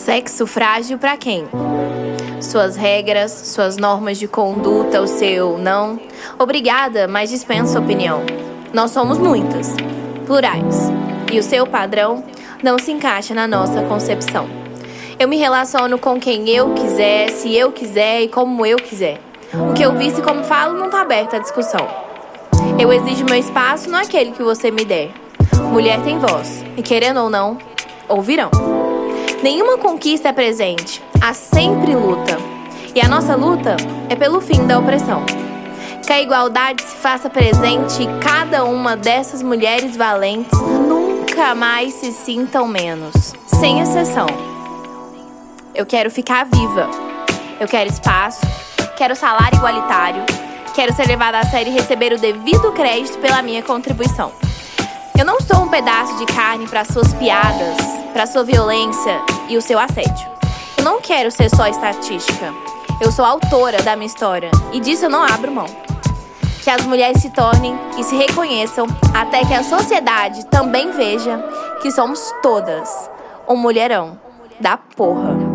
Sexo frágil para quem? Suas regras, suas normas de conduta, o seu não. Obrigada, mas dispenso opinião. Nós somos muitas, plurais, e o seu padrão não se encaixa na nossa concepção. Eu me relaciono com quem eu quiser, se eu quiser e como eu quiser. O que eu visto e como falo não está aberto à discussão. Eu exijo meu espaço, não aquele que você me der. Mulher tem voz, e querendo ou não, ouvirão. Nenhuma conquista é presente, há sempre luta. E a nossa luta é pelo fim da opressão. Que a igualdade se faça presente e cada uma dessas mulheres valentes nunca mais se sintam menos, sem exceção. Eu quero ficar viva. Eu quero espaço, quero salário igualitário, quero ser levada a sério e receber o devido crédito pela minha contribuição. Eu não sou um pedaço de carne para suas piadas, para sua violência e o seu assédio. Eu não quero ser só estatística. Eu sou autora da minha história e disso eu não abro mão. Que as mulheres se tornem e se reconheçam até que a sociedade também veja que somos todas um mulherão da porra.